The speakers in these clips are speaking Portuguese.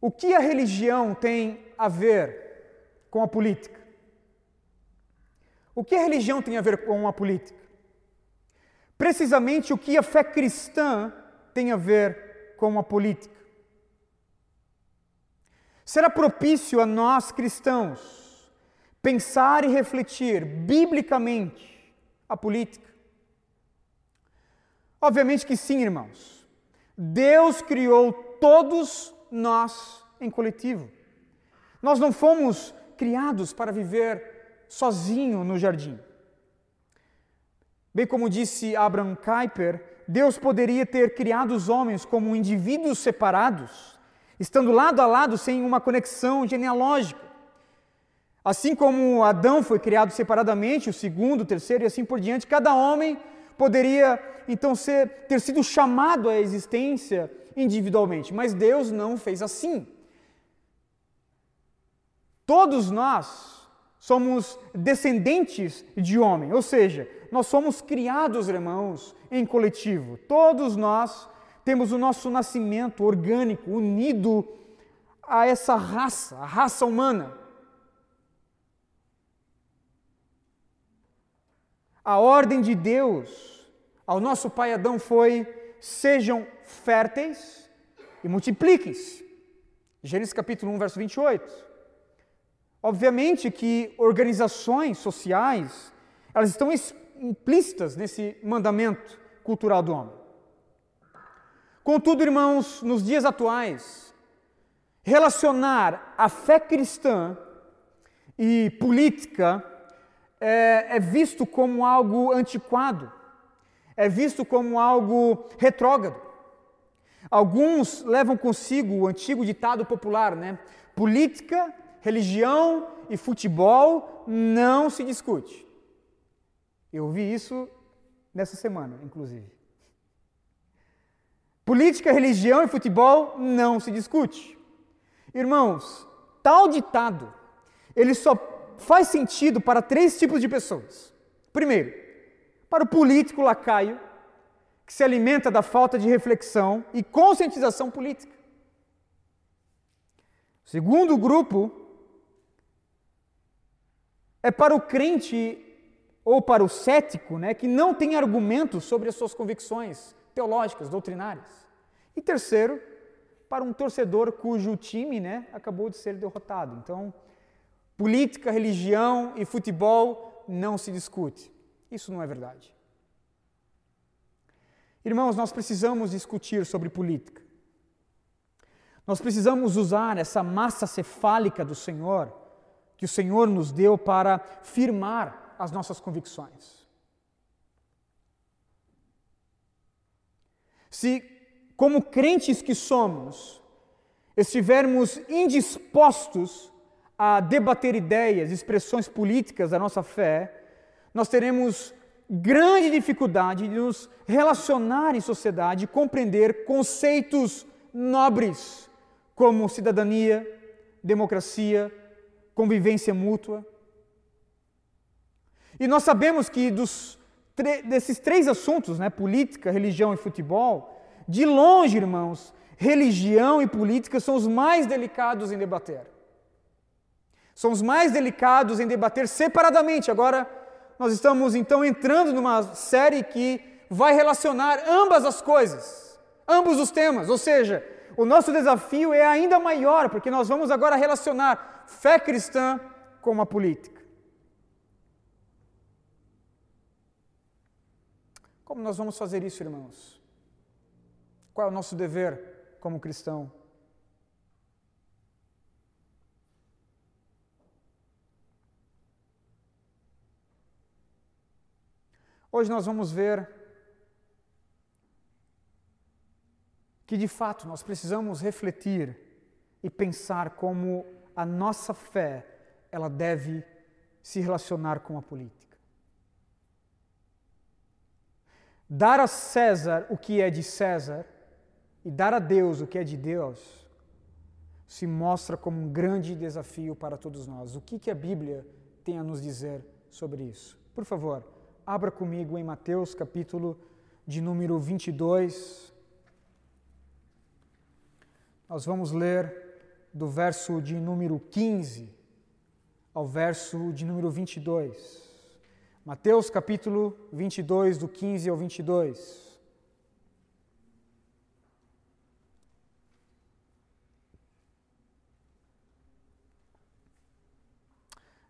O que a religião tem a ver com a política? O que a religião tem a ver com a política? Precisamente o que a fé cristã tem a ver com a política. Será propício a nós cristãos pensar e refletir biblicamente a política? Obviamente que sim, irmãos. Deus criou todos nós em coletivo. Nós não fomos criados para viver sozinho no jardim. Bem como disse Abraham Kuyper, Deus poderia ter criado os homens como indivíduos separados, estando lado a lado sem uma conexão genealógica. Assim como Adão foi criado separadamente, o segundo, o terceiro e assim por diante, cada homem poderia então ser, ter sido chamado à existência individualmente, mas Deus não fez assim. Todos nós somos descendentes de homem, ou seja, nós somos criados, irmãos, em coletivo. Todos nós temos o nosso nascimento orgânico unido a essa raça, a raça humana. A ordem de Deus ao nosso pai Adão foi: sejam férteis e multipliquem-se. Gênesis capítulo 1, verso 28. Obviamente que organizações sociais, elas estão implícitas nesse mandamento cultural do homem. Contudo, irmãos, nos dias atuais, relacionar a fé cristã e política é, é visto como algo antiquado, é visto como algo retrógrado. Alguns levam consigo o antigo ditado popular, né? Política, religião e futebol não se discute. Eu vi isso nessa semana, inclusive. Política, religião e futebol não se discute. Irmãos, tal ditado, ele só faz sentido para três tipos de pessoas. Primeiro, para o político lacaio, que se alimenta da falta de reflexão e conscientização política. O segundo grupo é para o crente ou para o cético, né, que não tem argumentos sobre as suas convicções teológicas, doutrinárias. E terceiro, para um torcedor cujo time, né, acabou de ser derrotado. Então, política, religião e futebol não se discute. Isso não é verdade. Irmãos, nós precisamos discutir sobre política. Nós precisamos usar essa massa cefálica do Senhor, que o Senhor nos deu para firmar as nossas convicções. Se, como crentes que somos, estivermos indispostos a debater ideias, expressões políticas da nossa fé, nós teremos grande dificuldade de nos relacionar em sociedade compreender conceitos nobres como cidadania, democracia, convivência mútua. E nós sabemos que dos, desses três assuntos, né, política, religião e futebol, de longe, irmãos, religião e política são os mais delicados em debater. São os mais delicados em debater separadamente. Agora, nós estamos então entrando numa série que vai relacionar ambas as coisas, ambos os temas, ou seja, o nosso desafio é ainda maior, porque nós vamos agora relacionar fé cristã com a política. Como nós vamos fazer isso, irmãos? Qual é o nosso dever como cristão? Hoje nós vamos ver que de fato nós precisamos refletir e pensar como a nossa fé ela deve se relacionar com a política. Dar a César o que é de César e dar a Deus o que é de Deus se mostra como um grande desafio para todos nós. O que, que a Bíblia tem a nos dizer sobre isso? Por favor, Abra comigo em Mateus capítulo de número 22. Nós vamos ler do verso de número 15 ao verso de número 22. Mateus capítulo 22, do 15 ao 22.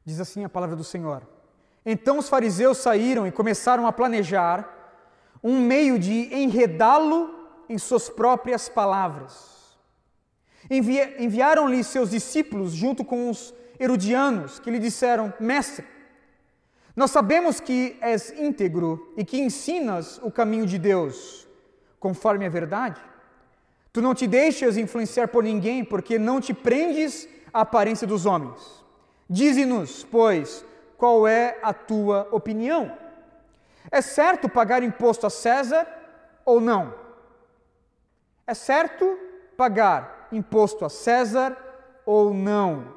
Diz assim a palavra do Senhor. Então os fariseus saíram e começaram a planejar um meio de enredá-lo em suas próprias palavras. Envi Enviaram-lhe seus discípulos junto com os herodianos, que lhe disseram: Mestre, nós sabemos que és íntegro e que ensinas o caminho de Deus, conforme a verdade. Tu não te deixas influenciar por ninguém, porque não te prendes à aparência dos homens. Dize-nos, pois, qual é a tua opinião? É certo pagar imposto a César ou não? É certo pagar imposto a César ou não?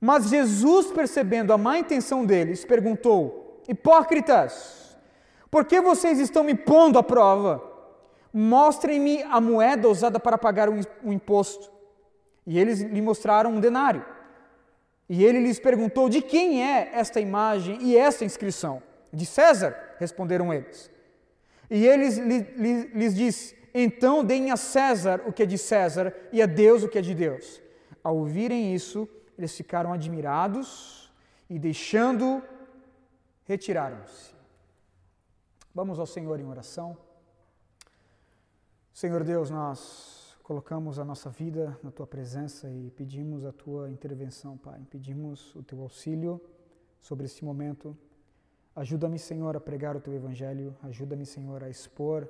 Mas Jesus, percebendo a má intenção deles, perguntou: Hipócritas, por que vocês estão me pondo à prova? Mostrem-me a moeda usada para pagar o imposto. E eles lhe mostraram um denário. E ele lhes perguntou: De quem é esta imagem e esta inscrição? De César, responderam eles. E ele lhes disse: Então deem a César o que é de César e a Deus o que é de Deus. Ao ouvirem isso, eles ficaram admirados e, deixando, retiraram-se. Vamos ao Senhor em oração. Senhor Deus, nós colocamos a nossa vida na tua presença e pedimos a tua intervenção, Pai. Pedimos o teu auxílio sobre este momento. Ajuda-me, Senhor, a pregar o teu evangelho. Ajuda-me, Senhor, a expor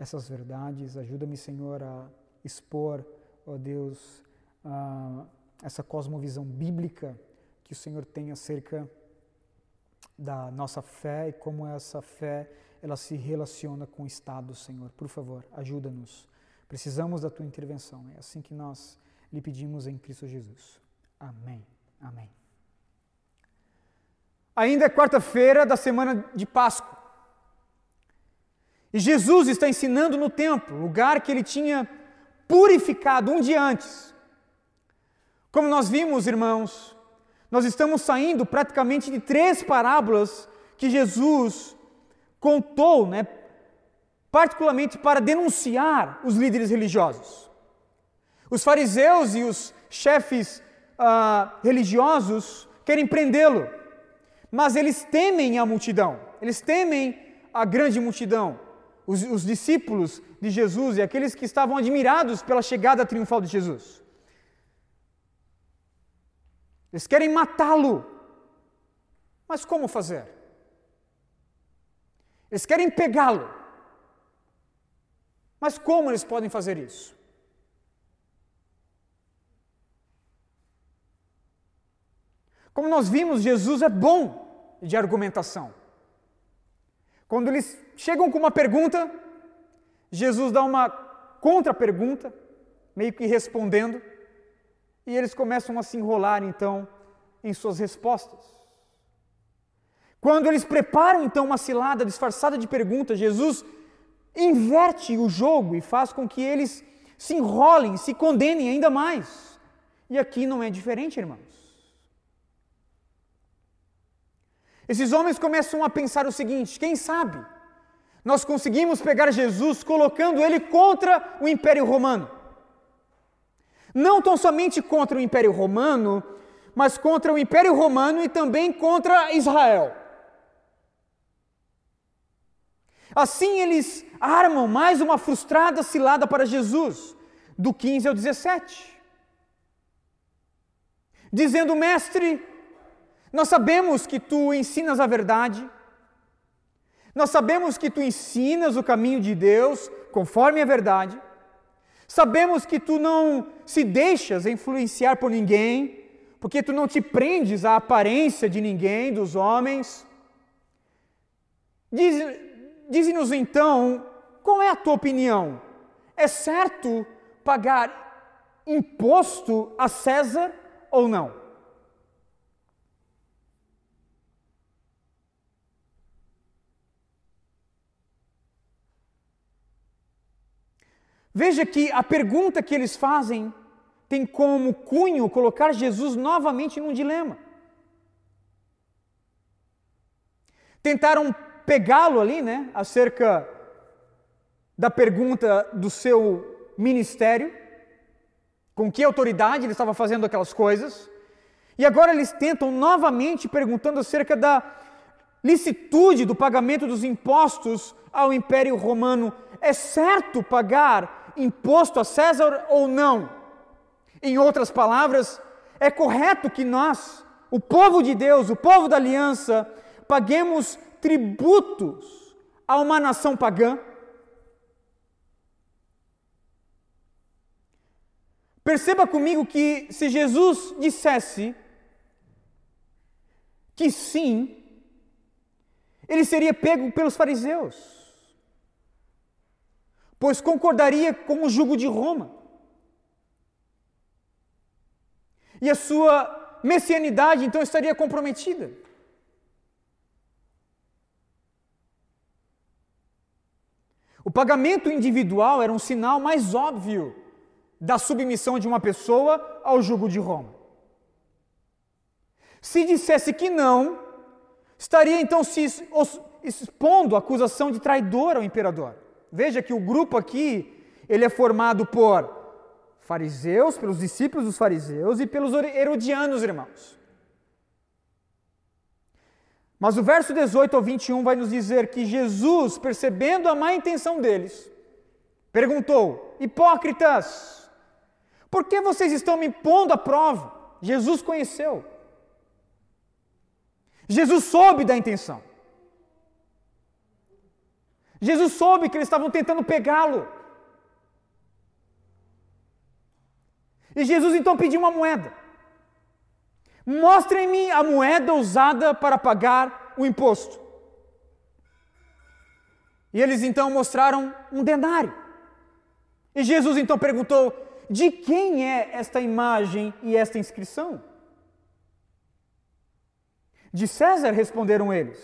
essas verdades. Ajuda-me, Senhor, a expor, ó Deus, a essa cosmovisão bíblica que o Senhor tem acerca da nossa fé e como essa fé ela se relaciona com o Estado, Senhor. Por favor, ajuda-nos. Precisamos da tua intervenção. É assim que nós lhe pedimos em Cristo Jesus. Amém. Amém. Ainda é quarta-feira da semana de Páscoa. E Jesus está ensinando no templo, lugar que ele tinha purificado um dia antes. Como nós vimos, irmãos, nós estamos saindo praticamente de três parábolas que Jesus contou, né, particularmente para denunciar os líderes religiosos. Os fariseus e os chefes ah, religiosos querem prendê-lo, mas eles temem a multidão, eles temem a grande multidão, os, os discípulos de Jesus e aqueles que estavam admirados pela chegada triunfal de Jesus. Eles querem matá-lo. Mas como fazer? Eles querem pegá-lo. Mas como eles podem fazer isso? Como nós vimos, Jesus é bom de argumentação. Quando eles chegam com uma pergunta, Jesus dá uma contra-pergunta, meio que respondendo. E eles começam a se enrolar então em suas respostas. Quando eles preparam então uma cilada disfarçada de perguntas, Jesus inverte o jogo e faz com que eles se enrolem, se condenem ainda mais. E aqui não é diferente, irmãos. Esses homens começam a pensar o seguinte: quem sabe nós conseguimos pegar Jesus colocando ele contra o Império Romano. Não tão somente contra o Império Romano, mas contra o Império Romano e também contra Israel. Assim eles armam mais uma frustrada cilada para Jesus, do 15 ao 17. Dizendo, mestre, nós sabemos que tu ensinas a verdade, nós sabemos que tu ensinas o caminho de Deus conforme a verdade, Sabemos que tu não se deixas influenciar por ninguém, porque tu não te prendes à aparência de ninguém, dos homens. Dize-nos então, qual é a tua opinião? É certo pagar imposto a César ou não? Veja que a pergunta que eles fazem tem como cunho colocar Jesus novamente num dilema. Tentaram pegá-lo ali, né, acerca da pergunta do seu ministério, com que autoridade ele estava fazendo aquelas coisas, e agora eles tentam novamente perguntando acerca da licitude do pagamento dos impostos ao Império Romano. É certo pagar imposto a César ou não? Em outras palavras, é correto que nós, o povo de Deus, o povo da aliança, paguemos tributos a uma nação pagã? Perceba comigo que se Jesus dissesse que sim, ele seria pego pelos fariseus, pois concordaria com o jugo de Roma. E a sua messianidade então estaria comprometida. O pagamento individual era um sinal mais óbvio da submissão de uma pessoa ao jugo de Roma. Se dissesse que não, estaria então se expondo à acusação de traidor ao imperador. Veja que o grupo aqui, ele é formado por fariseus, pelos discípulos dos fariseus e pelos herodianos, irmãos. Mas o verso 18 ao 21 vai nos dizer que Jesus, percebendo a má intenção deles, perguntou: Hipócritas, por que vocês estão me pondo à prova? Jesus conheceu. Jesus soube da intenção. Jesus soube que eles estavam tentando pegá-lo. E Jesus então pediu uma moeda. Mostrem-me a moeda usada para pagar o imposto. E eles então mostraram um denário. E Jesus então perguntou: de quem é esta imagem e esta inscrição? De César, responderam eles.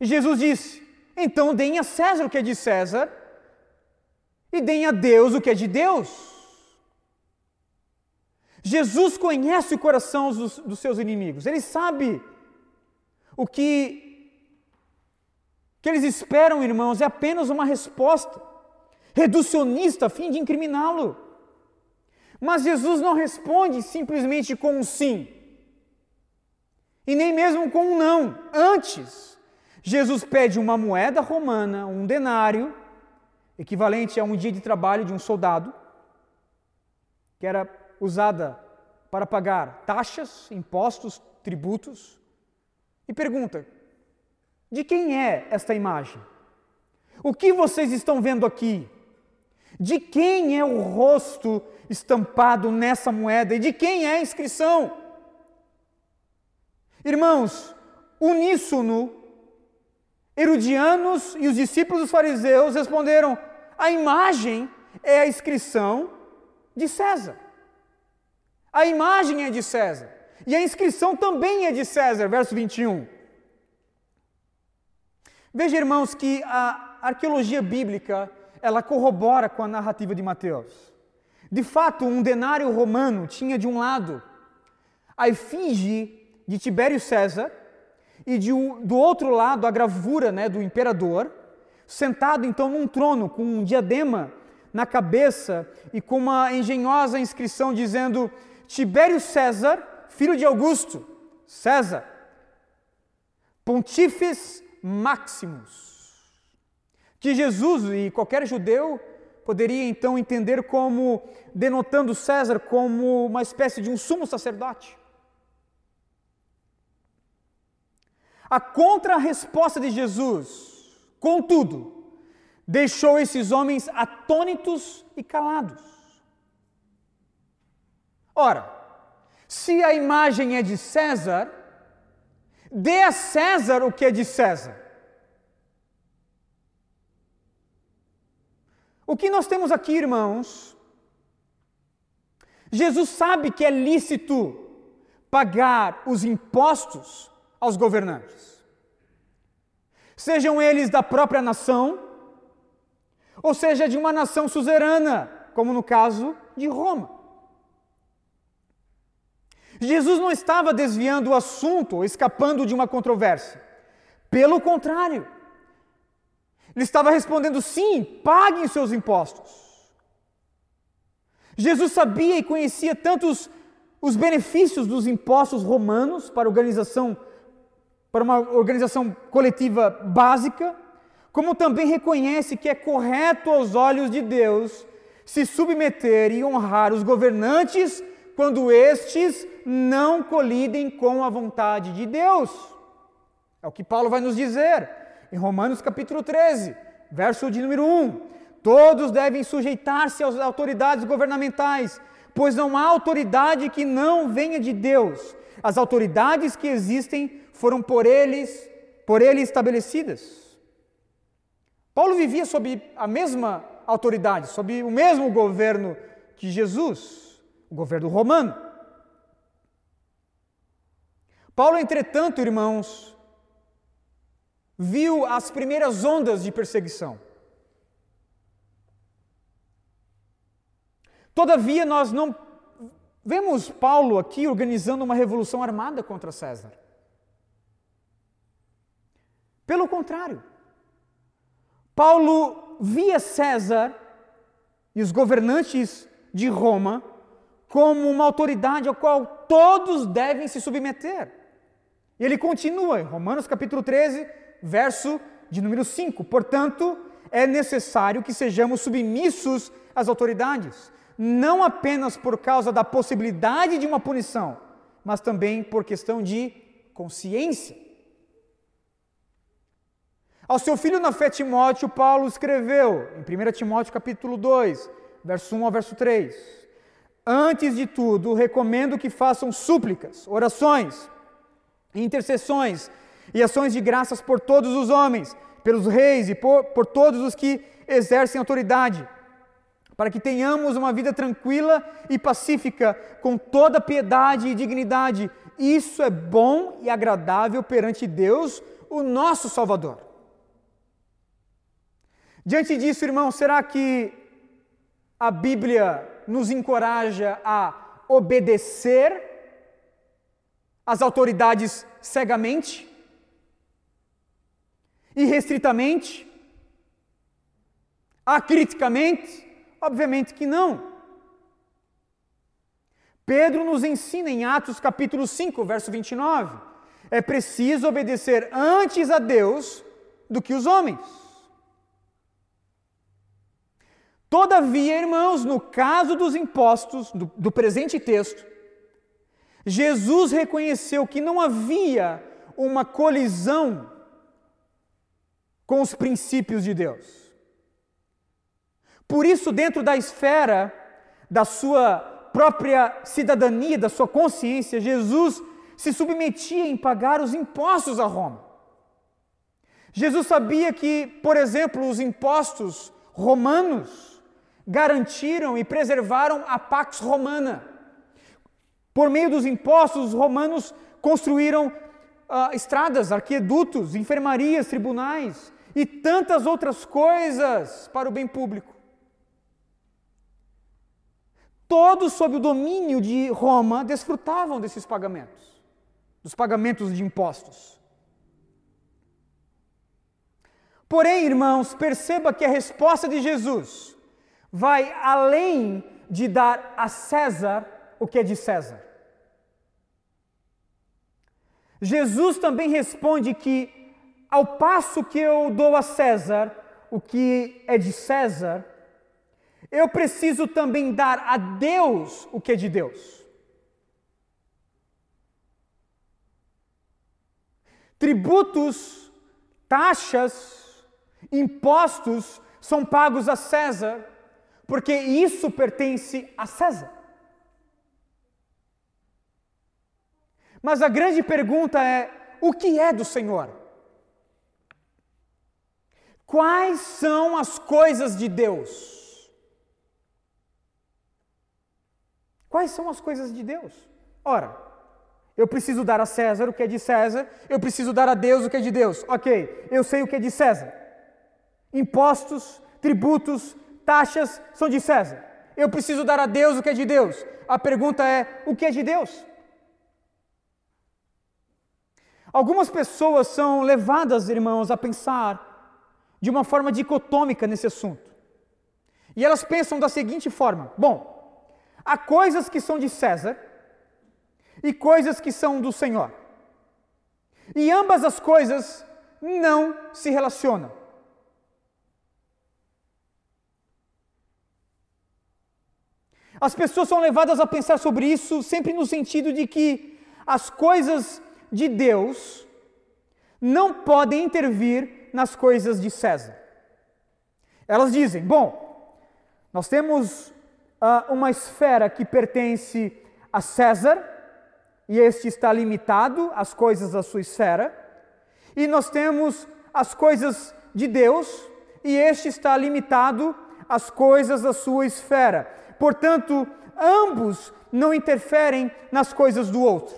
E Jesus disse: Então deem a César o que é de César, e deem a Deus o que é de Deus. Jesus conhece o coração dos, dos seus inimigos, ele sabe o que, que eles esperam, irmãos, é apenas uma resposta reducionista a fim de incriminá-lo. Mas Jesus não responde simplesmente com um sim e nem mesmo com um não. Antes, Jesus pede uma moeda romana, um denário, equivalente a um dia de trabalho de um soldado, que era usada para pagar taxas, impostos, tributos, e pergunta: de quem é esta imagem? O que vocês estão vendo aqui? De quem é o rosto estampado nessa moeda e de quem é a inscrição? Irmãos, uníssono, Herodianos e os discípulos dos fariseus responderam: a imagem é a inscrição de César. A imagem é de César. E a inscrição também é de César, verso 21. Veja, irmãos, que a arqueologia bíblica, ela corrobora com a narrativa de Mateus. De fato, um denário romano tinha de um lado a efígie de Tibério César e de, do outro lado a gravura né, do imperador, sentado então num trono com um diadema na cabeça e com uma engenhosa inscrição dizendo Tibério César, filho de Augusto, César, Pontífice Maximus. Que Jesus e qualquer judeu poderia então entender como denotando César como uma espécie de um sumo sacerdote. A contra-resposta de Jesus, contudo, deixou esses homens atônitos e calados. Ora, se a imagem é de César, dê a César o que é de César. O que nós temos aqui, irmãos? Jesus sabe que é lícito pagar os impostos aos governantes. Sejam eles da própria nação, ou seja, de uma nação suzerana, como no caso de Roma. Jesus não estava desviando o assunto escapando de uma controvérsia. Pelo contrário, ele estava respondendo: sim, paguem seus impostos. Jesus sabia e conhecia tantos os benefícios dos impostos romanos para organização para uma organização coletiva básica, como também reconhece que é correto aos olhos de Deus se submeter e honrar os governantes quando estes não colidem com a vontade de Deus. É o que Paulo vai nos dizer em Romanos capítulo 13, verso de número 1. Todos devem sujeitar-se às autoridades governamentais, pois não há autoridade que não venha de Deus. As autoridades que existem foram por eles, por ele estabelecidas. Paulo vivia sob a mesma autoridade, sob o mesmo governo que Jesus o governo romano. Paulo, entretanto, irmãos, viu as primeiras ondas de perseguição. Todavia, nós não vemos Paulo aqui organizando uma revolução armada contra César. Pelo contrário, Paulo via César e os governantes de Roma como uma autoridade ao qual todos devem se submeter. E ele continua em Romanos capítulo 13, verso de número 5. Portanto, é necessário que sejamos submissos às autoridades, não apenas por causa da possibilidade de uma punição, mas também por questão de consciência. Ao seu filho na fé Timóteo, Paulo escreveu em 1 Timóteo capítulo 2, verso 1 ao verso 3: Antes de tudo, recomendo que façam súplicas, orações, intercessões e ações de graças por todos os homens, pelos reis e por, por todos os que exercem autoridade, para que tenhamos uma vida tranquila e pacífica, com toda piedade e dignidade. Isso é bom e agradável perante Deus, o nosso Salvador. Diante disso, irmão, será que a Bíblia nos encoraja a obedecer às autoridades cegamente, irrestritamente, acriticamente? Obviamente que não. Pedro nos ensina em Atos capítulo 5, verso 29, é preciso obedecer antes a Deus do que os homens. Todavia, irmãos, no caso dos impostos, do, do presente texto, Jesus reconheceu que não havia uma colisão com os princípios de Deus. Por isso, dentro da esfera da sua própria cidadania, da sua consciência, Jesus se submetia em pagar os impostos a Roma. Jesus sabia que, por exemplo, os impostos romanos garantiram e preservaram a Pax Romana. Por meio dos impostos, os romanos construíram uh, estradas, arquedutos, enfermarias, tribunais e tantas outras coisas para o bem público. Todos sob o domínio de Roma desfrutavam desses pagamentos, dos pagamentos de impostos. Porém, irmãos, perceba que a resposta de Jesus vai além de dar a César o que é de César. Jesus também responde que, ao passo que eu dou a César o que é de César, eu preciso também dar a Deus o que é de Deus. Tributos, taxas, impostos são pagos a César porque isso pertence a César. Mas a grande pergunta é: o que é do Senhor? Quais são as coisas de Deus? Quais são as coisas de Deus? Ora, eu preciso dar a César o que é de César, eu preciso dar a Deus o que é de Deus. Ok, eu sei o que é de César. Impostos, tributos, taxas são de César. Eu preciso dar a Deus o que é de Deus. A pergunta é: o que é de Deus? Algumas pessoas são levadas, irmãos, a pensar de uma forma dicotômica nesse assunto. E elas pensam da seguinte forma: bom, há coisas que são de César e coisas que são do Senhor. E ambas as coisas não se relacionam. As pessoas são levadas a pensar sobre isso sempre no sentido de que as coisas de Deus não podem intervir nas coisas de César. Elas dizem: bom, nós temos uh, uma esfera que pertence a César, e este está limitado às coisas da sua esfera, e nós temos as coisas de Deus, e este está limitado às coisas da sua esfera. Portanto, ambos não interferem nas coisas do outro.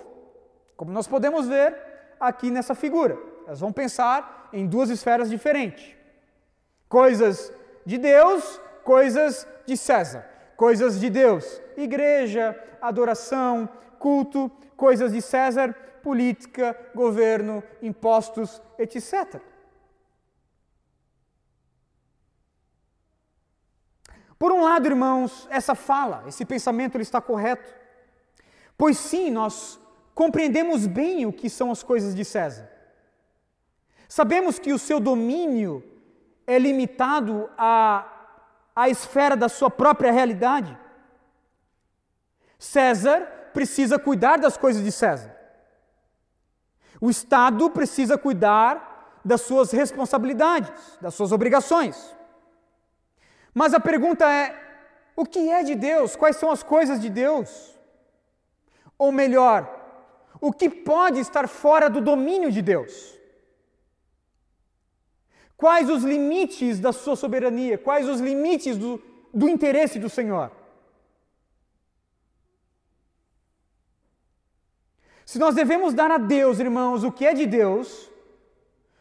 Como nós podemos ver aqui nessa figura. Elas vão pensar em duas esferas diferentes: coisas de Deus, coisas de César. Coisas de Deus, igreja, adoração, culto, coisas de César, política, governo, impostos, etc. Por um lado, irmãos, essa fala, esse pensamento ele está correto. Pois sim, nós compreendemos bem o que são as coisas de César. Sabemos que o seu domínio é limitado à, à esfera da sua própria realidade. César precisa cuidar das coisas de César. O Estado precisa cuidar das suas responsabilidades, das suas obrigações. Mas a pergunta é: o que é de Deus? Quais são as coisas de Deus? Ou melhor, o que pode estar fora do domínio de Deus? Quais os limites da sua soberania? Quais os limites do, do interesse do Senhor? Se nós devemos dar a Deus, irmãos, o que é de Deus,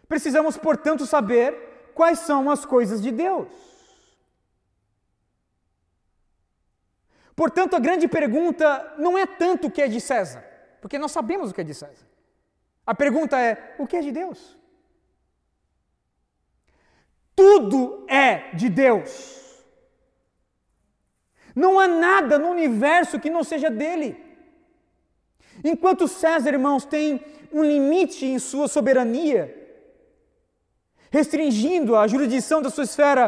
precisamos, portanto, saber quais são as coisas de Deus. Portanto, a grande pergunta não é tanto o que é de César, porque nós sabemos o que é de César. A pergunta é: o que é de Deus? Tudo é de Deus. Não há nada no universo que não seja dele. Enquanto César, irmãos, tem um limite em sua soberania, restringindo a jurisdição da sua esfera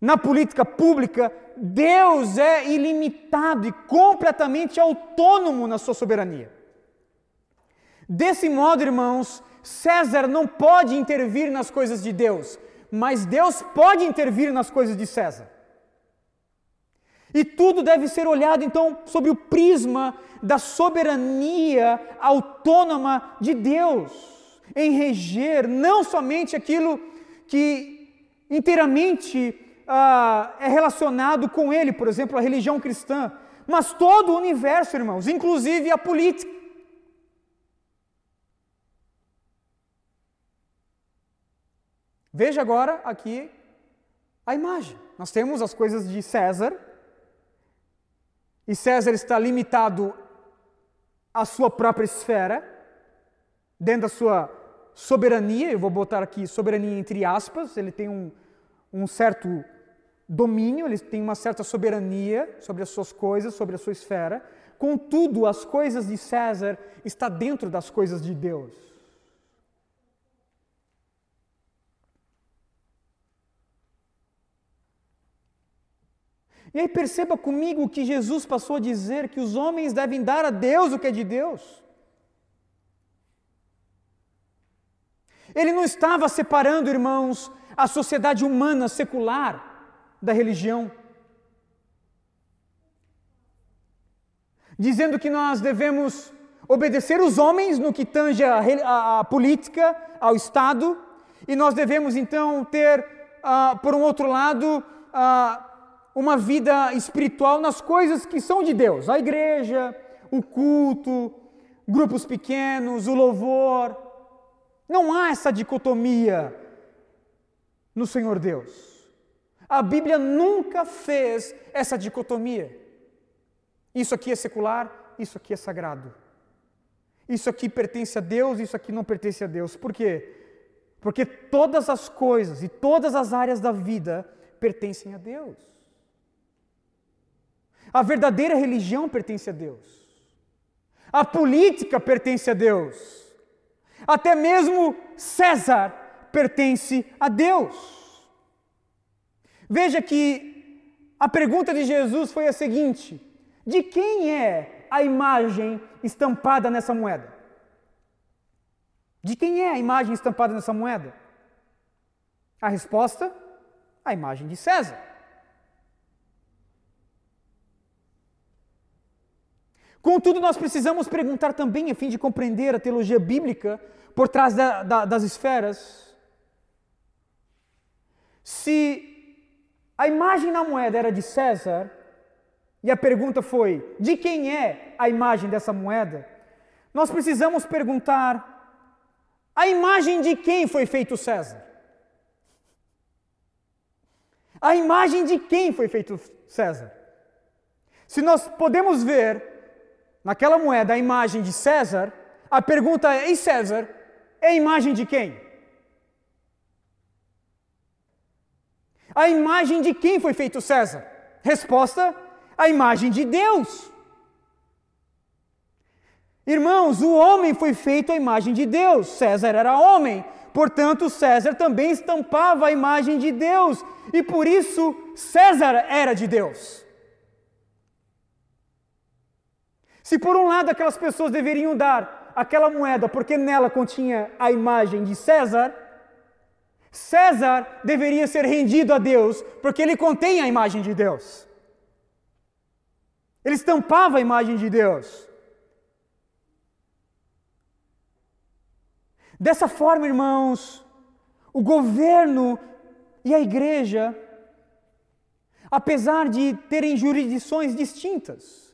na política pública, Deus é ilimitado e completamente autônomo na sua soberania. Desse modo, irmãos, César não pode intervir nas coisas de Deus, mas Deus pode intervir nas coisas de César. E tudo deve ser olhado então sob o prisma da soberania autônoma de Deus, em reger não somente aquilo que inteiramente ah, é relacionado com ele, por exemplo, a religião cristã, mas todo o universo, irmãos, inclusive a política. Veja agora aqui a imagem. Nós temos as coisas de César, e César está limitado à sua própria esfera, dentro da sua soberania, eu vou botar aqui soberania entre aspas, ele tem um, um certo domínio, ele tem uma certa soberania sobre as suas coisas, sobre a sua esfera. Contudo, as coisas de César está dentro das coisas de Deus. E aí perceba comigo que Jesus passou a dizer que os homens devem dar a Deus o que é de Deus. Ele não estava separando, irmãos, a sociedade humana secular da religião, dizendo que nós devemos obedecer os homens no que tange a, a, a política, ao Estado, e nós devemos então ter, uh, por um outro lado, uh, uma vida espiritual nas coisas que são de Deus, a igreja, o culto, grupos pequenos, o louvor. Não há essa dicotomia no Senhor Deus. A Bíblia nunca fez essa dicotomia. Isso aqui é secular, isso aqui é sagrado. Isso aqui pertence a Deus, isso aqui não pertence a Deus. Por quê? Porque todas as coisas e todas as áreas da vida pertencem a Deus. A verdadeira religião pertence a Deus. A política pertence a Deus. Até mesmo César pertence a Deus. Veja que a pergunta de Jesus foi a seguinte: de quem é a imagem estampada nessa moeda? De quem é a imagem estampada nessa moeda? A resposta: a imagem de César. Contudo, nós precisamos perguntar também, a fim de compreender a teologia bíblica por trás da, da, das esferas, se a imagem na moeda era de César, e a pergunta foi: de quem é a imagem dessa moeda? Nós precisamos perguntar: a imagem de quem foi feito César? A imagem de quem foi feito César? Se nós podemos ver naquela moeda a imagem de César, a pergunta é: e César é a imagem de quem? A imagem de quem foi feito César? Resposta: a imagem de Deus. Irmãos, o homem foi feito à imagem de Deus. César era homem, portanto, César também estampava a imagem de Deus, e por isso César era de Deus. Se por um lado aquelas pessoas deveriam dar aquela moeda porque nela continha a imagem de César, César deveria ser rendido a Deus porque ele contém a imagem de Deus. Ele estampava a imagem de Deus. Dessa forma, irmãos, o governo e a igreja, apesar de terem jurisdições distintas,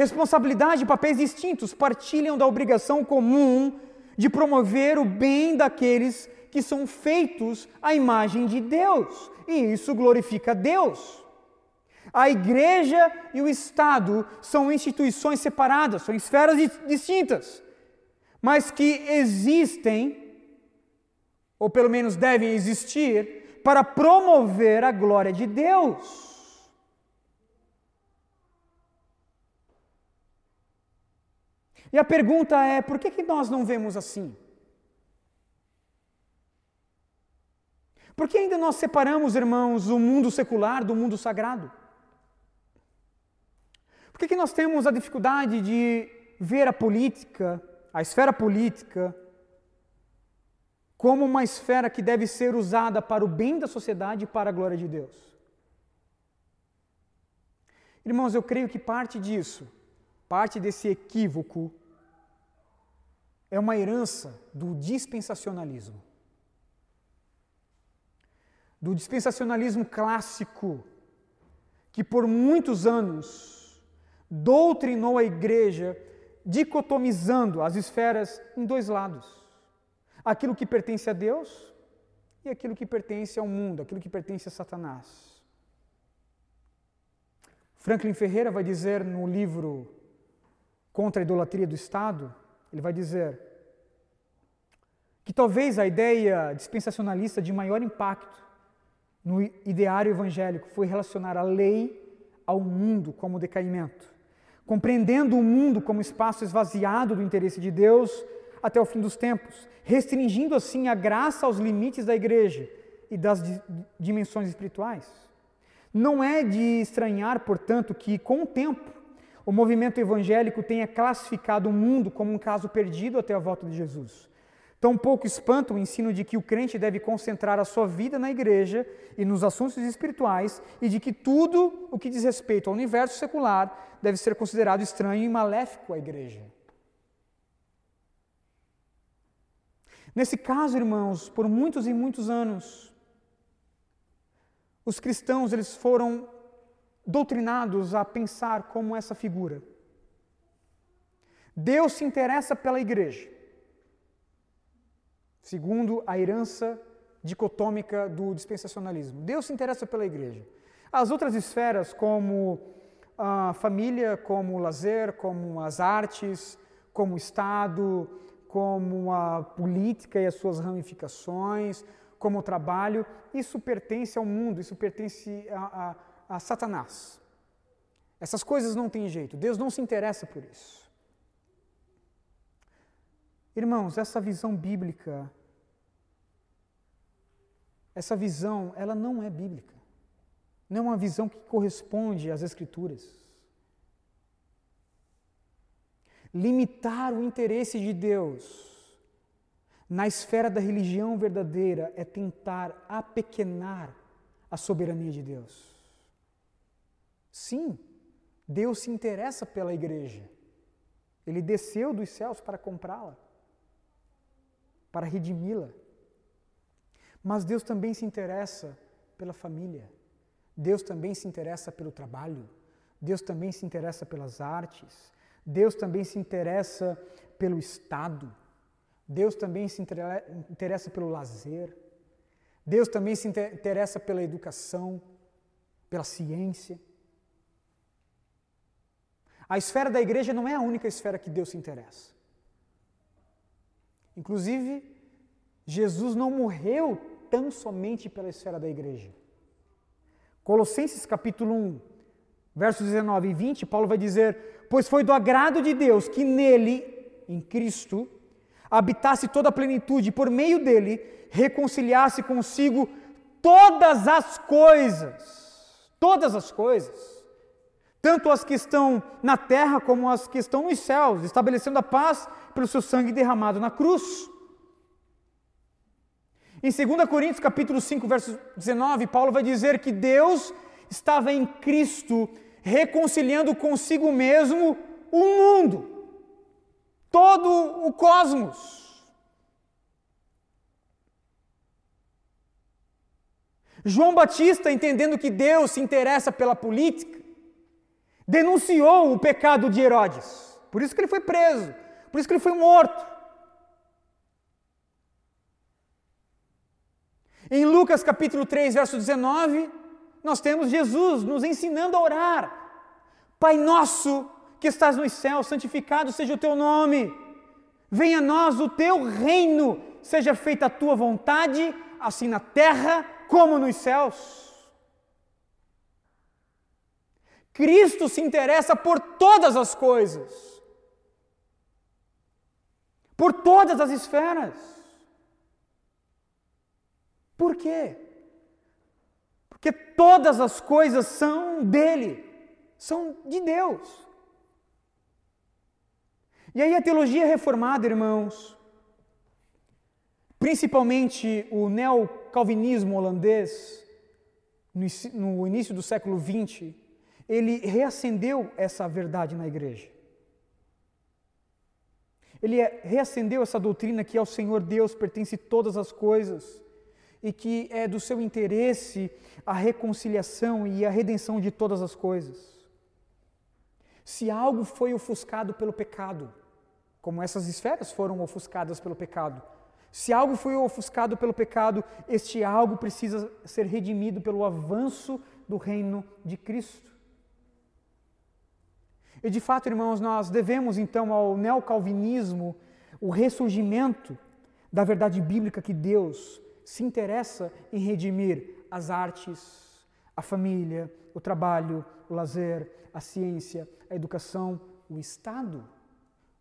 Responsabilidade e papéis distintos partilham da obrigação comum de promover o bem daqueles que são feitos à imagem de Deus, e isso glorifica Deus. A igreja e o Estado são instituições separadas, são esferas distintas, mas que existem, ou pelo menos devem existir, para promover a glória de Deus. E a pergunta é: por que, que nós não vemos assim? Por que ainda nós separamos, irmãos, o mundo secular do mundo sagrado? Por que, que nós temos a dificuldade de ver a política, a esfera política, como uma esfera que deve ser usada para o bem da sociedade e para a glória de Deus? Irmãos, eu creio que parte disso, parte desse equívoco, é uma herança do dispensacionalismo. Do dispensacionalismo clássico, que por muitos anos doutrinou a igreja, dicotomizando as esferas em dois lados: aquilo que pertence a Deus e aquilo que pertence ao mundo, aquilo que pertence a Satanás. Franklin Ferreira vai dizer no livro Contra a Idolatria do Estado, ele vai dizer que talvez a ideia dispensacionalista de maior impacto no ideário evangélico foi relacionar a lei ao mundo como decaimento, compreendendo o mundo como espaço esvaziado do interesse de Deus até o fim dos tempos, restringindo assim a graça aos limites da igreja e das dimensões espirituais. Não é de estranhar, portanto, que com o tempo o movimento evangélico tenha classificado o mundo como um caso perdido até a volta de Jesus. Tampouco espanta o ensino de que o crente deve concentrar a sua vida na igreja e nos assuntos espirituais e de que tudo o que diz respeito ao universo secular deve ser considerado estranho e maléfico à igreja. Nesse caso, irmãos, por muitos e muitos anos, os cristãos eles foram doutrinados a pensar como essa figura. Deus se interessa pela igreja, segundo a herança dicotômica do dispensacionalismo. Deus se interessa pela igreja. As outras esferas, como a família, como o lazer, como as artes, como o Estado, como a política e as suas ramificações, como o trabalho, isso pertence ao mundo, isso pertence a, a, a Satanás. Essas coisas não têm jeito, Deus não se interessa por isso. Irmãos, essa visão bíblica, essa visão, ela não é bíblica. Não é uma visão que corresponde às Escrituras. Limitar o interesse de Deus na esfera da religião verdadeira é tentar apequenar a soberania de Deus. Sim, Deus se interessa pela igreja. Ele desceu dos céus para comprá-la, para redimi-la. Mas Deus também se interessa pela família. Deus também se interessa pelo trabalho. Deus também se interessa pelas artes. Deus também se interessa pelo Estado. Deus também se interessa pelo lazer. Deus também se interessa pela educação, pela ciência. A esfera da igreja não é a única esfera que Deus se interessa. Inclusive, Jesus não morreu tão somente pela esfera da igreja. Colossenses capítulo 1, versos 19 e 20, Paulo vai dizer: Pois foi do agrado de Deus que nele, em Cristo, habitasse toda a plenitude, e por meio dele reconciliasse consigo todas as coisas, todas as coisas, tanto as que estão na terra como as que estão nos céus, estabelecendo a paz pelo seu sangue derramado na cruz. Em 2 Coríntios capítulo 5, verso 19, Paulo vai dizer que Deus estava em Cristo reconciliando consigo mesmo o mundo todo o cosmos. João Batista, entendendo que Deus se interessa pela política, denunciou o pecado de Herodes. Por isso que ele foi preso, por isso que ele foi morto. Em Lucas capítulo 3, verso 19, nós temos Jesus nos ensinando a orar. Pai nosso que estás nos céus, santificado seja o teu nome. Venha a nós o teu reino, seja feita a tua vontade, assim na terra como nos céus. Cristo se interessa por todas as coisas, por todas as esferas. Por quê? Porque todas as coisas são dele, são de Deus. E aí a teologia reformada, irmãos, principalmente o neocalvinismo holandês, no início do século XX, ele reacendeu essa verdade na igreja. Ele é, reacendeu essa doutrina que ao Senhor Deus pertence todas as coisas e que é do seu interesse a reconciliação e a redenção de todas as coisas. Se algo foi ofuscado pelo pecado, como essas esferas foram ofuscadas pelo pecado. Se algo foi ofuscado pelo pecado, este algo precisa ser redimido pelo avanço do reino de Cristo. E de fato, irmãos, nós devemos então ao neocalvinismo o ressurgimento da verdade bíblica que Deus se interessa em redimir as artes, a família, o trabalho, o lazer, a ciência, a educação, o Estado.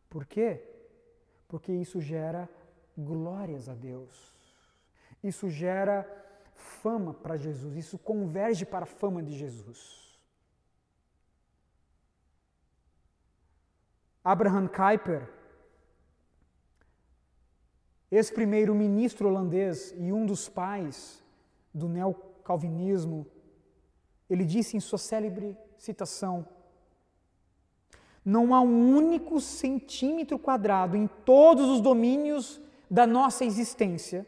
Por quê? Porque isso gera glórias a Deus. Isso gera fama para Jesus, isso converge para a fama de Jesus. Abraham Kuyper, ex-primeiro-ministro holandês e um dos pais do neocalvinismo, ele disse em sua célebre citação: não há um único centímetro quadrado em todos os domínios da nossa existência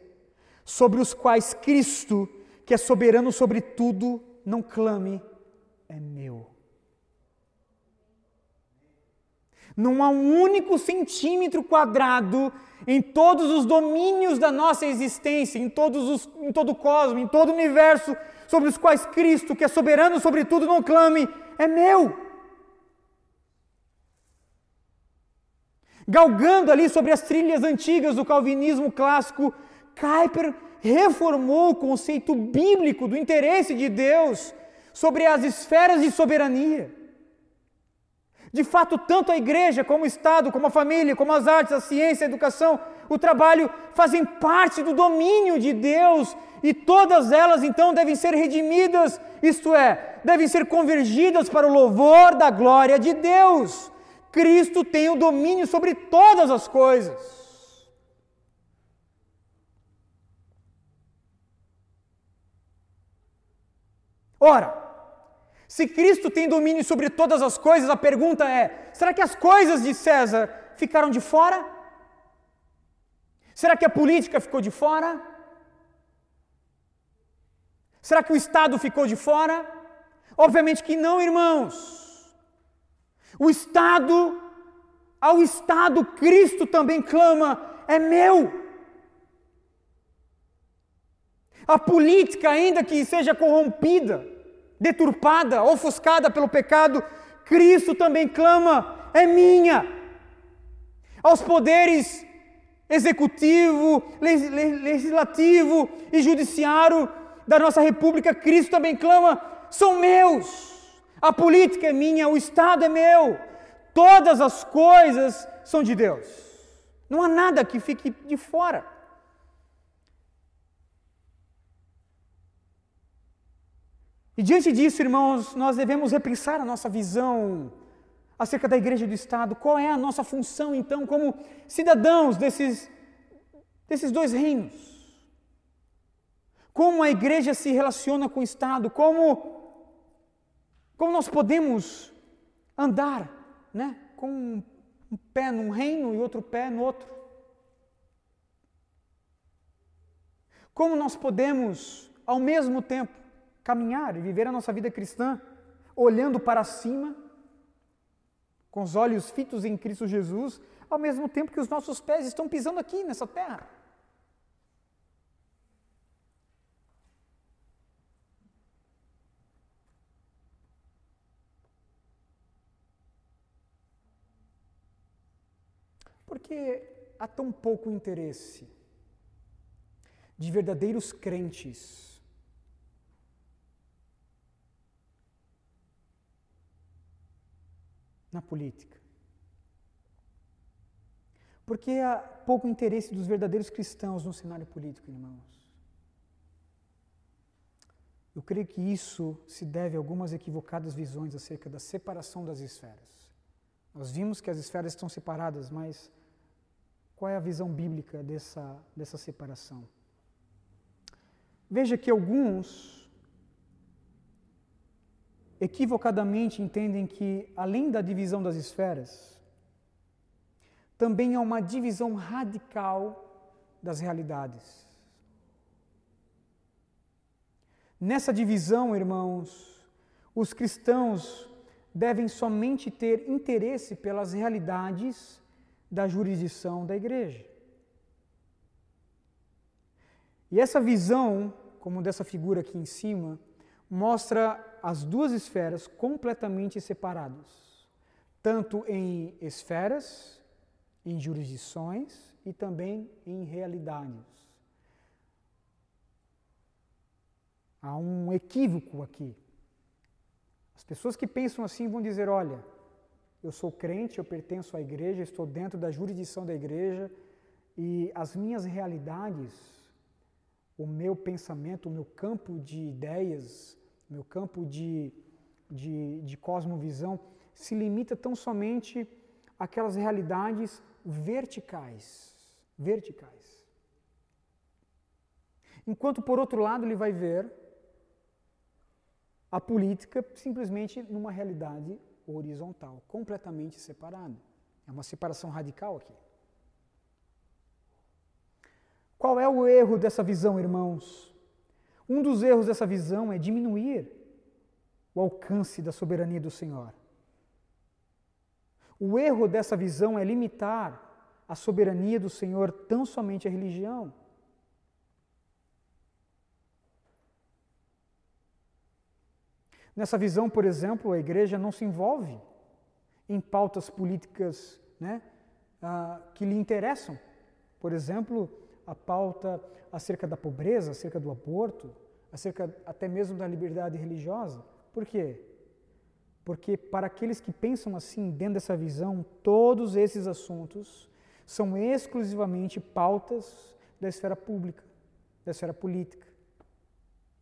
sobre os quais Cristo, que é soberano sobre tudo, não clame: é meu. Não há um único centímetro quadrado em todos os domínios da nossa existência, em, todos os, em todo o cosmos, em todo o universo, sobre os quais Cristo, que é soberano sobre tudo, não clame: é meu. Galgando ali sobre as trilhas antigas do calvinismo clássico, Kuyper reformou o conceito bíblico do interesse de Deus sobre as esferas de soberania. De fato, tanto a igreja, como o Estado, como a família, como as artes, a ciência, a educação, o trabalho, fazem parte do domínio de Deus e todas elas então devem ser redimidas, isto é, devem ser convergidas para o louvor da glória de Deus. Cristo tem o domínio sobre todas as coisas. Ora, se Cristo tem domínio sobre todas as coisas, a pergunta é: será que as coisas de César ficaram de fora? Será que a política ficou de fora? Será que o Estado ficou de fora? Obviamente que não, irmãos. O Estado, ao Estado, Cristo também clama: é meu. A política, ainda que seja corrompida, deturpada, ofuscada pelo pecado, Cristo também clama: é minha. Aos poderes executivo, legislativo e judiciário da nossa república, Cristo também clama: são meus. A política é minha, o Estado é meu. Todas as coisas são de Deus. Não há nada que fique de fora. E diante disso, irmãos, nós devemos repensar a nossa visão acerca da igreja do Estado. Qual é a nossa função, então, como cidadãos desses, desses dois reinos? Como a igreja se relaciona com o Estado? Como, como nós podemos andar né, com um pé num reino e outro pé no outro? Como nós podemos, ao mesmo tempo, caminhar e viver a nossa vida cristã olhando para cima, com os olhos fitos em Cristo Jesus, ao mesmo tempo que os nossos pés estão pisando aqui nessa terra. Porque há tão pouco interesse de verdadeiros crentes na política. Porque há pouco interesse dos verdadeiros cristãos no cenário político, irmãos. Eu creio que isso se deve a algumas equivocadas visões acerca da separação das esferas. Nós vimos que as esferas estão separadas, mas qual é a visão bíblica dessa, dessa separação? Veja que alguns equivocadamente entendem que, além da divisão das esferas, também há uma divisão radical das realidades. Nessa divisão, irmãos, os cristãos devem somente ter interesse pelas realidades da jurisdição da igreja. E essa visão, como dessa figura aqui em cima, mostra as duas esferas completamente separadas, tanto em esferas, em jurisdições e também em realidades. Há um equívoco aqui. As pessoas que pensam assim vão dizer: olha, eu sou crente, eu pertenço à igreja, estou dentro da jurisdição da igreja e as minhas realidades, o meu pensamento, o meu campo de ideias, meu campo de, de, de cosmovisão se limita tão somente àquelas realidades verticais. Verticais. Enquanto, por outro lado, ele vai ver a política simplesmente numa realidade horizontal, completamente separada. É uma separação radical aqui. Qual é o erro dessa visão, irmãos? Um dos erros dessa visão é diminuir o alcance da soberania do Senhor. O erro dessa visão é limitar a soberania do Senhor tão somente à religião. Nessa visão, por exemplo, a igreja não se envolve em pautas políticas né, ah, que lhe interessam. Por exemplo, a pauta acerca da pobreza, acerca do aborto, acerca até mesmo da liberdade religiosa. Por quê? Porque para aqueles que pensam assim, dentro dessa visão, todos esses assuntos são exclusivamente pautas da esfera pública, da esfera política.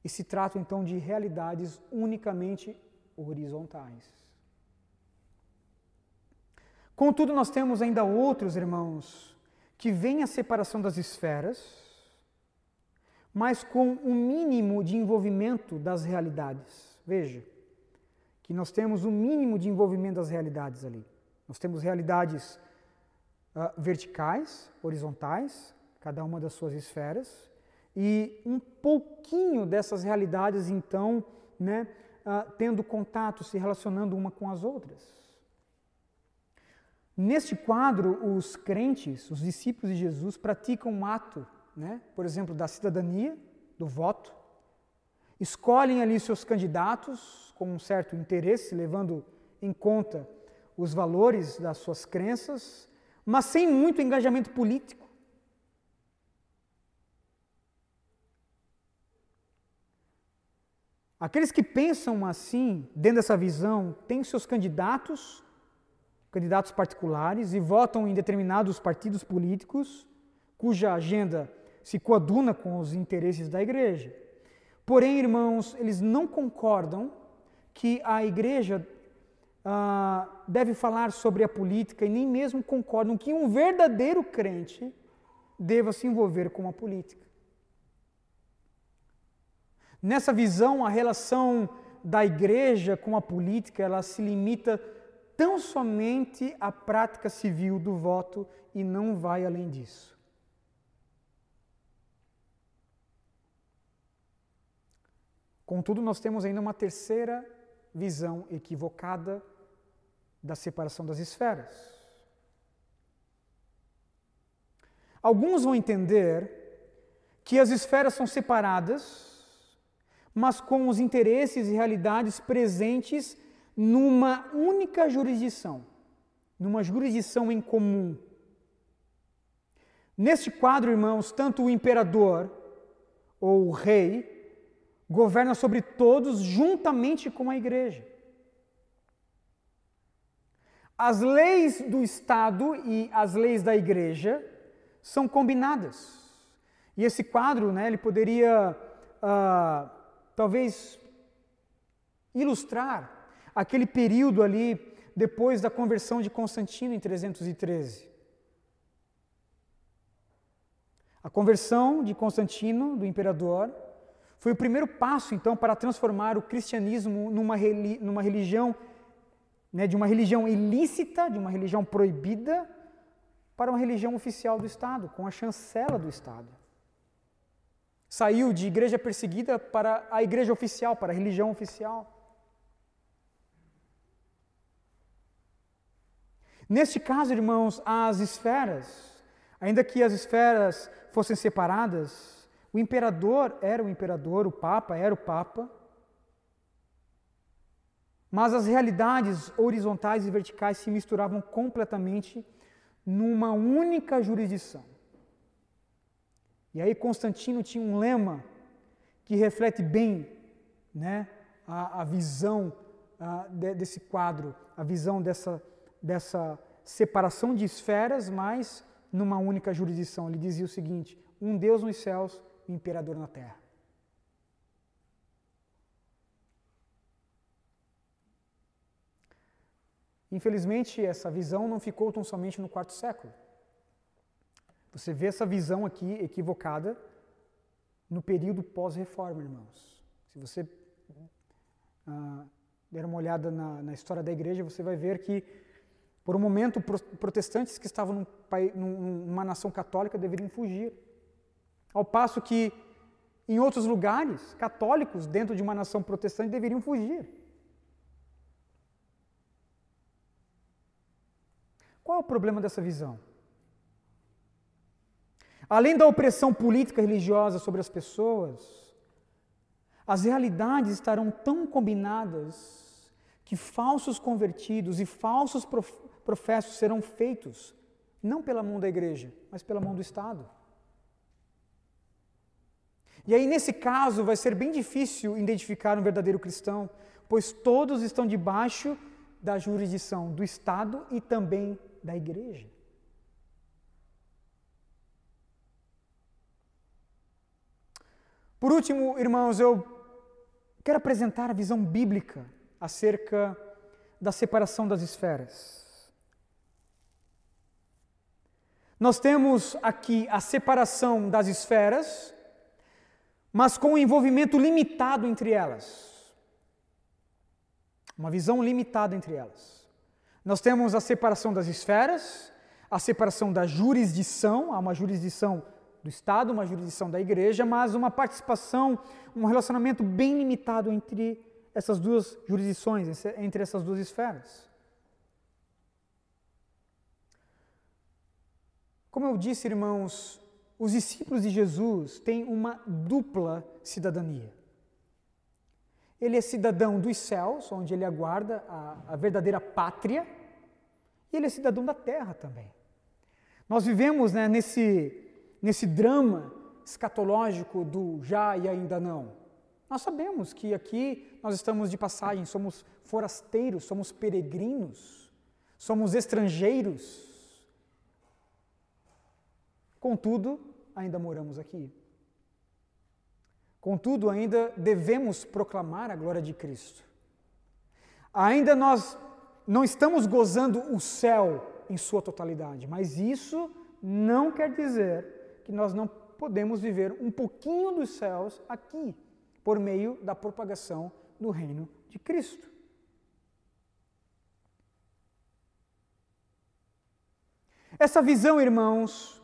E se tratam então de realidades unicamente horizontais. Contudo, nós temos ainda outros irmãos que veem a separação das esferas, mas com um mínimo de envolvimento das realidades. Veja, que nós temos um mínimo de envolvimento das realidades ali. Nós temos realidades uh, verticais, horizontais, cada uma das suas esferas, e um pouquinho dessas realidades, então, né, uh, tendo contato, se relacionando uma com as outras. Neste quadro, os crentes, os discípulos de Jesus, praticam um ato, né, por exemplo, da cidadania, do voto, escolhem ali seus candidatos com um certo interesse, levando em conta os valores das suas crenças, mas sem muito engajamento político. Aqueles que pensam assim, dentro dessa visão, têm seus candidatos, candidatos particulares, e votam em determinados partidos políticos, cuja agenda se coaduna com os interesses da igreja. Porém, irmãos, eles não concordam que a igreja ah, deve falar sobre a política e nem mesmo concordam que um verdadeiro crente deva se envolver com a política. Nessa visão, a relação da igreja com a política, ela se limita tão somente à prática civil do voto e não vai além disso. Contudo, nós temos ainda uma terceira visão equivocada da separação das esferas. Alguns vão entender que as esferas são separadas mas com os interesses e realidades presentes numa única jurisdição, numa jurisdição em comum. Neste quadro, irmãos, tanto o imperador ou o rei governa sobre todos juntamente com a igreja. As leis do Estado e as leis da igreja são combinadas. E esse quadro, né, ele poderia uh, talvez ilustrar aquele período ali depois da conversão de Constantino em 313. A conversão de Constantino, do imperador, foi o primeiro passo, então, para transformar o cristianismo numa, numa religião, né, de uma religião ilícita, de uma religião proibida, para uma religião oficial do Estado, com a chancela do Estado. Saiu de igreja perseguida para a igreja oficial, para a religião oficial. Neste caso, irmãos, as esferas, ainda que as esferas fossem separadas, o imperador era o imperador, o papa era o papa, mas as realidades horizontais e verticais se misturavam completamente numa única jurisdição. E aí Constantino tinha um lema que reflete bem né, a, a visão a, de, desse quadro, a visão dessa, dessa separação de esferas, mas numa única jurisdição. Ele dizia o seguinte: um Deus nos céus um imperador na terra. Infelizmente, essa visão não ficou tão somente no quarto século. Você vê essa visão aqui equivocada no período pós-reforma, irmãos. Se você ah, der uma olhada na, na, história da igreja, você vai ver que, por um momento, protestantes que estavam num, num, numa nação católica deveriam fugir. Ao passo que, em outros lugares, católicos dentro de uma nação protestante deveriam fugir. Qual é o problema dessa visão? Além da opressão política e religiosa sobre as pessoas, as realidades estarão tão combinadas que falsos convertidos e falsos professos serão feitos, não pela mão da igreja, mas pela mão do Estado. E aí, nesse caso, vai ser bem difícil identificar um verdadeiro cristão, pois todos estão debaixo da jurisdição do Estado e também da igreja. Por último, irmãos, eu quero apresentar a visão bíblica acerca da separação das esferas. Nós temos aqui a separação das esferas, mas com um envolvimento limitado entre elas. Uma visão limitada entre elas. Nós temos a separação das esferas, a separação da jurisdição, há uma jurisdição do Estado, uma jurisdição da igreja, mas uma participação, um relacionamento bem limitado entre essas duas jurisdições, entre essas duas esferas. Como eu disse, irmãos, os discípulos de Jesus têm uma dupla cidadania. Ele é cidadão dos céus, onde ele aguarda a, a verdadeira pátria, e ele é cidadão da terra também. Nós vivemos né, nesse, nesse drama escatológico do já e ainda não. Nós sabemos que aqui nós estamos de passagem, somos forasteiros, somos peregrinos, somos estrangeiros. Contudo, ainda moramos aqui. Contudo, ainda devemos proclamar a glória de Cristo. Ainda nós não estamos gozando o céu em sua totalidade, mas isso não quer dizer que nós não podemos viver um pouquinho dos céus aqui, por meio da propagação do reino de Cristo. Essa visão, irmãos,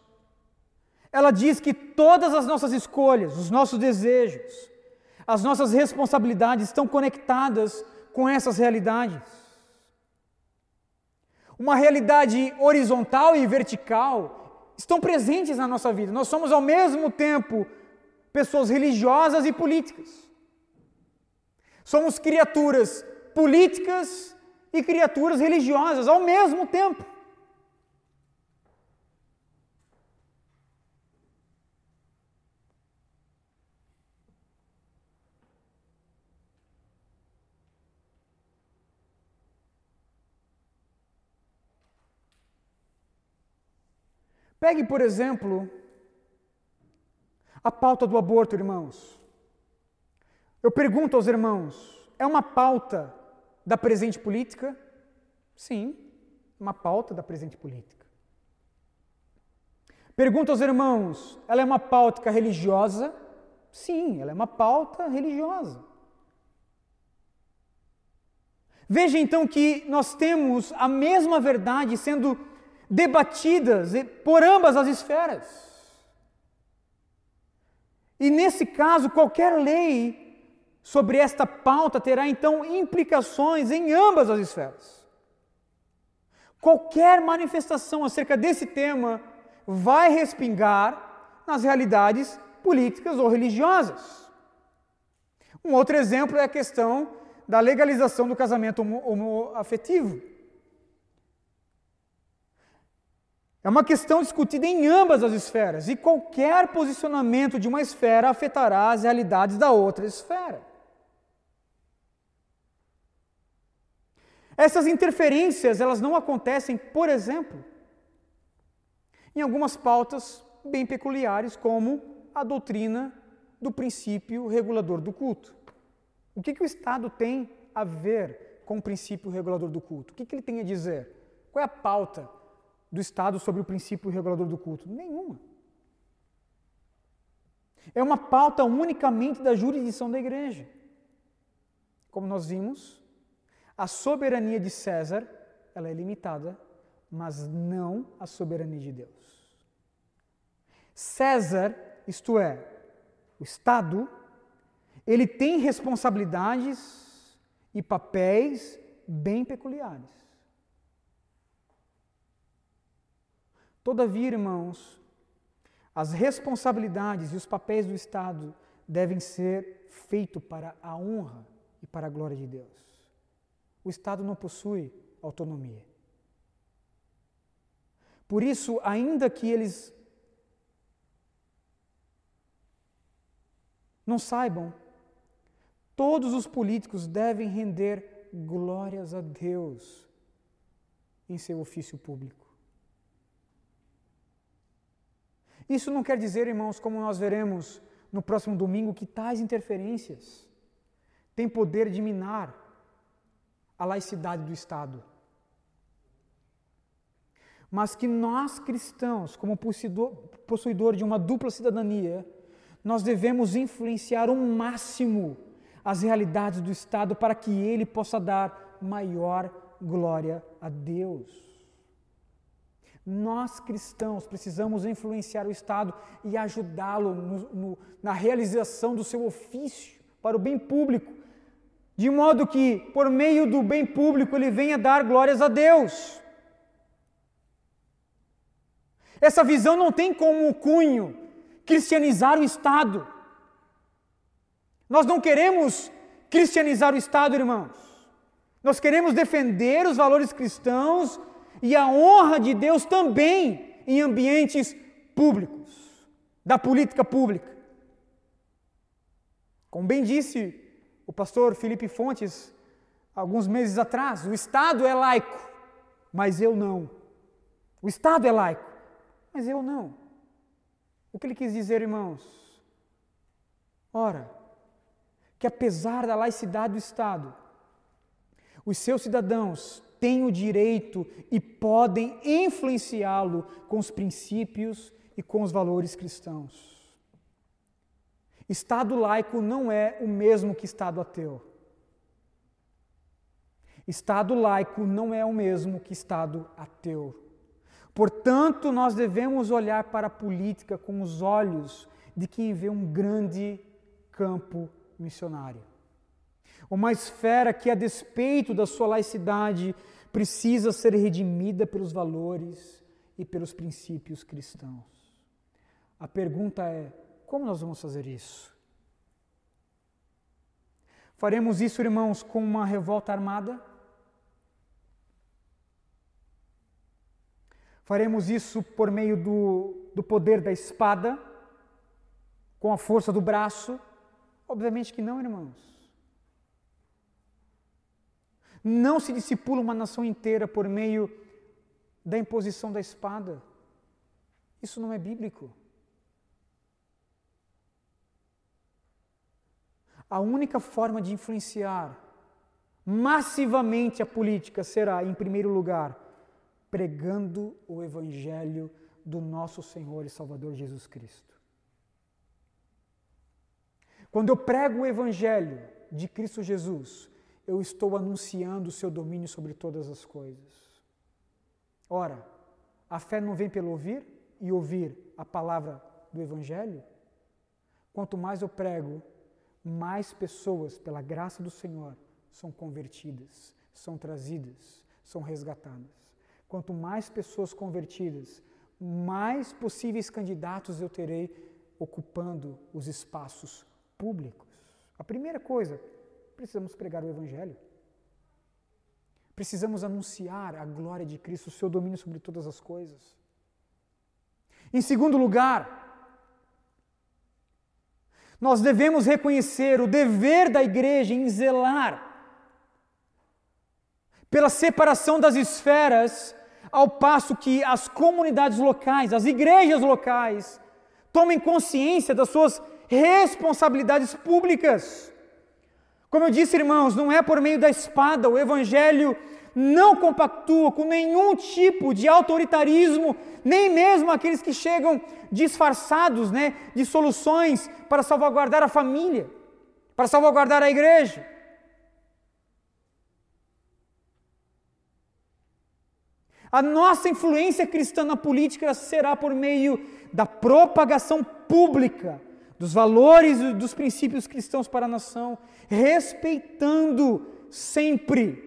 ela diz que todas as nossas escolhas, os nossos desejos, as nossas responsabilidades estão conectadas com essas realidades. Uma realidade horizontal e vertical estão presentes na nossa vida. Nós somos ao mesmo tempo pessoas religiosas e políticas. Somos criaturas políticas e criaturas religiosas ao mesmo tempo. Pegue, por exemplo, a pauta do aborto, irmãos. Eu pergunto aos irmãos: é uma pauta da presente política? Sim, uma pauta da presente política. Pergunto aos irmãos: ela é uma pauta religiosa? Sim, ela é uma pauta religiosa. Veja então que nós temos a mesma verdade sendo debatidas por ambas as esferas. E nesse caso, qualquer lei sobre esta pauta terá então implicações em ambas as esferas. Qualquer manifestação acerca desse tema vai respingar nas realidades políticas ou religiosas. Um outro exemplo é a questão da legalização do casamento homoafetivo. É uma questão discutida em ambas as esferas, e qualquer posicionamento de uma esfera afetará as realidades da outra esfera. Essas interferências, elas não acontecem, por exemplo, em algumas pautas bem peculiares, como a doutrina do princípio regulador do culto. O que, que o Estado tem a ver com o princípio regulador do culto? O que, que ele tem a dizer? Qual é a pauta do Estado sobre o princípio regulador do culto? Nenhuma. É uma pauta unicamente da jurisdição da igreja. Como nós vimos, a soberania de César, ela é limitada, mas não a soberania de Deus. César, isto é, o Estado, ele tem responsabilidades e papéis bem peculiares. Todavia, irmãos, as responsabilidades e os papéis do Estado devem ser feitos para a honra e para a glória de Deus. O Estado não possui autonomia. Por isso, ainda que eles não saibam, todos os políticos devem render glórias a Deus em seu ofício público. Isso não quer dizer, irmãos, como nós veremos no próximo domingo, que tais interferências têm poder de minar a laicidade do Estado. Mas que nós cristãos, como possuidor de uma dupla cidadania, nós devemos influenciar o máximo as realidades do Estado para que ele possa dar maior glória a Deus. Nós cristãos precisamos influenciar o Estado e ajudá-lo na realização do seu ofício para o bem público, de modo que, por meio do bem público, ele venha dar glórias a Deus. Essa visão não tem como cunho cristianizar o Estado. Nós não queremos cristianizar o Estado, irmãos. Nós queremos defender os valores cristãos e a honra de Deus também em ambientes públicos, da política pública. Como bem disse o pastor Felipe Fontes alguns meses atrás, o Estado é laico, mas eu não. O Estado é laico, mas eu não. O que ele quis dizer, irmãos? Ora, que apesar da laicidade do Estado, os seus cidadãos têm o direito e podem influenciá-lo com os princípios e com os valores cristãos. Estado laico não é o mesmo que Estado ateu. Estado laico não é o mesmo que Estado ateu. Portanto, nós devemos olhar para a política com os olhos de quem vê um grande campo missionário. Uma esfera que, a despeito da sua laicidade, precisa ser redimida pelos valores e pelos princípios cristãos. A pergunta é: como nós vamos fazer isso? Faremos isso, irmãos, com uma revolta armada? Faremos isso por meio do, do poder da espada? Com a força do braço? Obviamente que não, irmãos. Não se discipula uma nação inteira por meio da imposição da espada. Isso não é bíblico. A única forma de influenciar massivamente a política será, em primeiro lugar, pregando o Evangelho do nosso Senhor e Salvador Jesus Cristo. Quando eu prego o Evangelho de Cristo Jesus, eu estou anunciando o seu domínio sobre todas as coisas. Ora, a fé não vem pelo ouvir e ouvir a palavra do Evangelho? Quanto mais eu prego, mais pessoas, pela graça do Senhor, são convertidas, são trazidas, são resgatadas. Quanto mais pessoas convertidas, mais possíveis candidatos eu terei ocupando os espaços públicos. A primeira coisa precisamos pregar o Evangelho. Precisamos anunciar a glória de Cristo, o seu domínio sobre todas as coisas. Em segundo lugar, nós devemos reconhecer o dever da igreja em zelar pela separação das esferas, ao passo que as comunidades locais, as igrejas locais, tomem consciência das suas responsabilidades públicas. Como eu disse, irmãos, não é por meio da espada, o Evangelho não compactua com nenhum tipo de autoritarismo, nem mesmo aqueles que chegam disfarçados né, de soluções para salvaguardar a família, para salvaguardar a igreja. A nossa influência cristã na política será por meio da propagação pública dos valores e dos princípios cristãos para a nação, respeitando sempre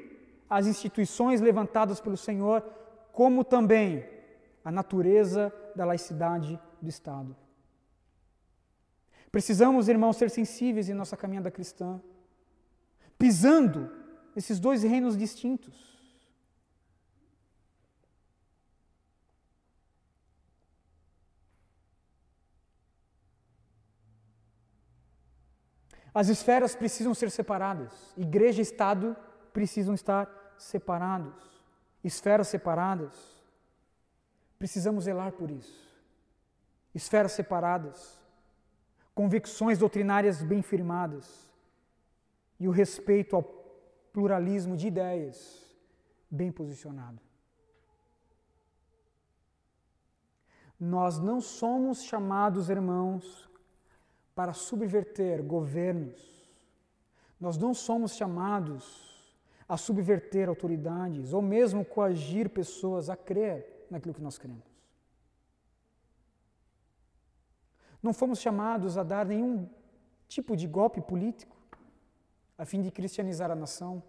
as instituições levantadas pelo Senhor, como também a natureza da laicidade do Estado. Precisamos, irmãos, ser sensíveis em nossa caminhada cristã, pisando nesses dois reinos distintos. As esferas precisam ser separadas. Igreja e Estado precisam estar separados. Esferas separadas. Precisamos zelar por isso. Esferas separadas. Convicções doutrinárias bem firmadas. E o respeito ao pluralismo de ideias bem posicionado. Nós não somos chamados, irmãos, para subverter governos. Nós não somos chamados a subverter autoridades ou mesmo coagir pessoas a crer naquilo que nós cremos. Não fomos chamados a dar nenhum tipo de golpe político a fim de cristianizar a nação.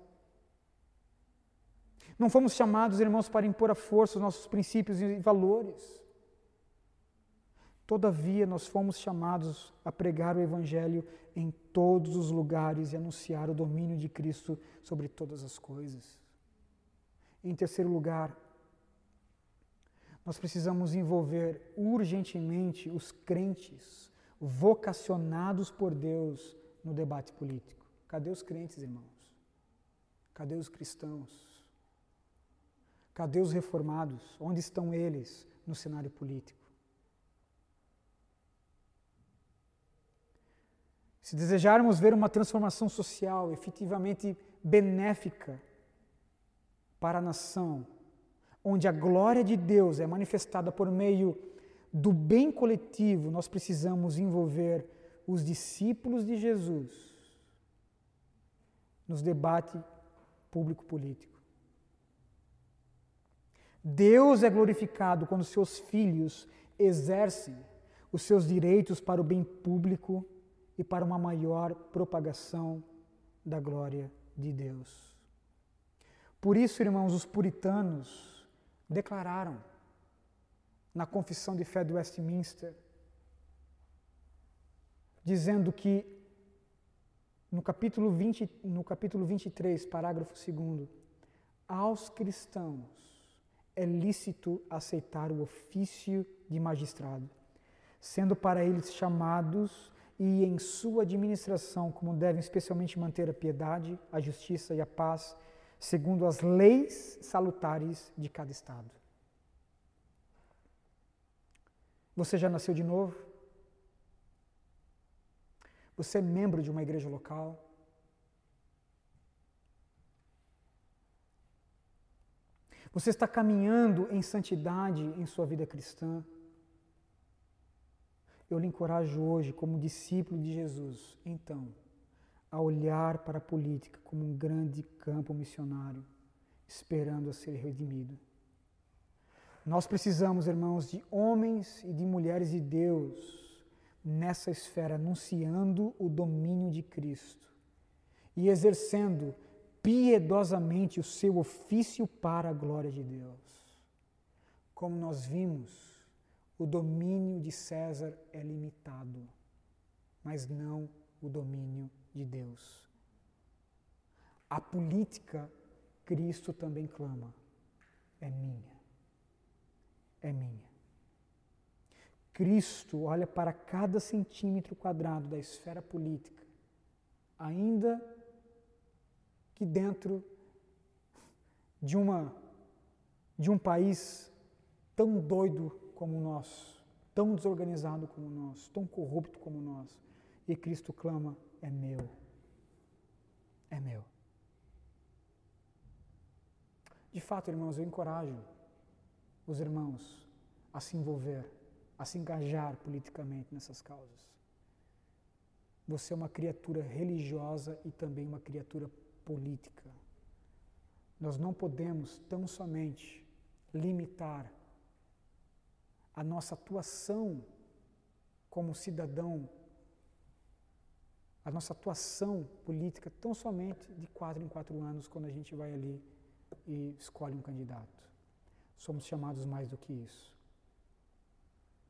Não fomos chamados, irmãos, para impor à força os nossos princípios e valores. Todavia, nós fomos chamados a pregar o Evangelho em todos os lugares e anunciar o domínio de Cristo sobre todas as coisas. Em terceiro lugar, nós precisamos envolver urgentemente os crentes vocacionados por Deus no debate político. Cadê os crentes, irmãos? Cadê os cristãos? Cadê os reformados? Onde estão eles no cenário político? Se desejarmos ver uma transformação social efetivamente benéfica para a nação, onde a glória de Deus é manifestada por meio do bem coletivo, nós precisamos envolver os discípulos de Jesus nos debates público-político. Deus é glorificado quando seus filhos exercem os seus direitos para o bem público e para uma maior propagação da glória de Deus. Por isso, irmãos, os puritanos declararam na Confissão de Fé do Westminster, dizendo que no capítulo, 20, no capítulo 23, parágrafo 2, aos cristãos é lícito aceitar o ofício de magistrado, sendo para eles chamados e em sua administração, como devem especialmente manter a piedade, a justiça e a paz, segundo as leis salutares de cada Estado. Você já nasceu de novo? Você é membro de uma igreja local? Você está caminhando em santidade em sua vida cristã? Eu lhe encorajo hoje, como discípulo de Jesus, então, a olhar para a política como um grande campo missionário, esperando a ser redimido. Nós precisamos, irmãos, de homens e de mulheres de Deus nessa esfera, anunciando o domínio de Cristo e exercendo piedosamente o seu ofício para a glória de Deus. Como nós vimos o domínio de César é limitado, mas não o domínio de Deus. A política, Cristo também clama, é minha. É minha. Cristo olha para cada centímetro quadrado da esfera política, ainda que dentro de uma de um país tão doido como nós, tão desorganizado como nós, tão corrupto como nós. E Cristo clama: é meu. É meu. De fato, irmãos, eu encorajo os irmãos a se envolver, a se engajar politicamente nessas causas. Você é uma criatura religiosa e também uma criatura política. Nós não podemos tão somente limitar a nossa atuação como cidadão, a nossa atuação política tão somente de quatro em quatro anos, quando a gente vai ali e escolhe um candidato. Somos chamados mais do que isso.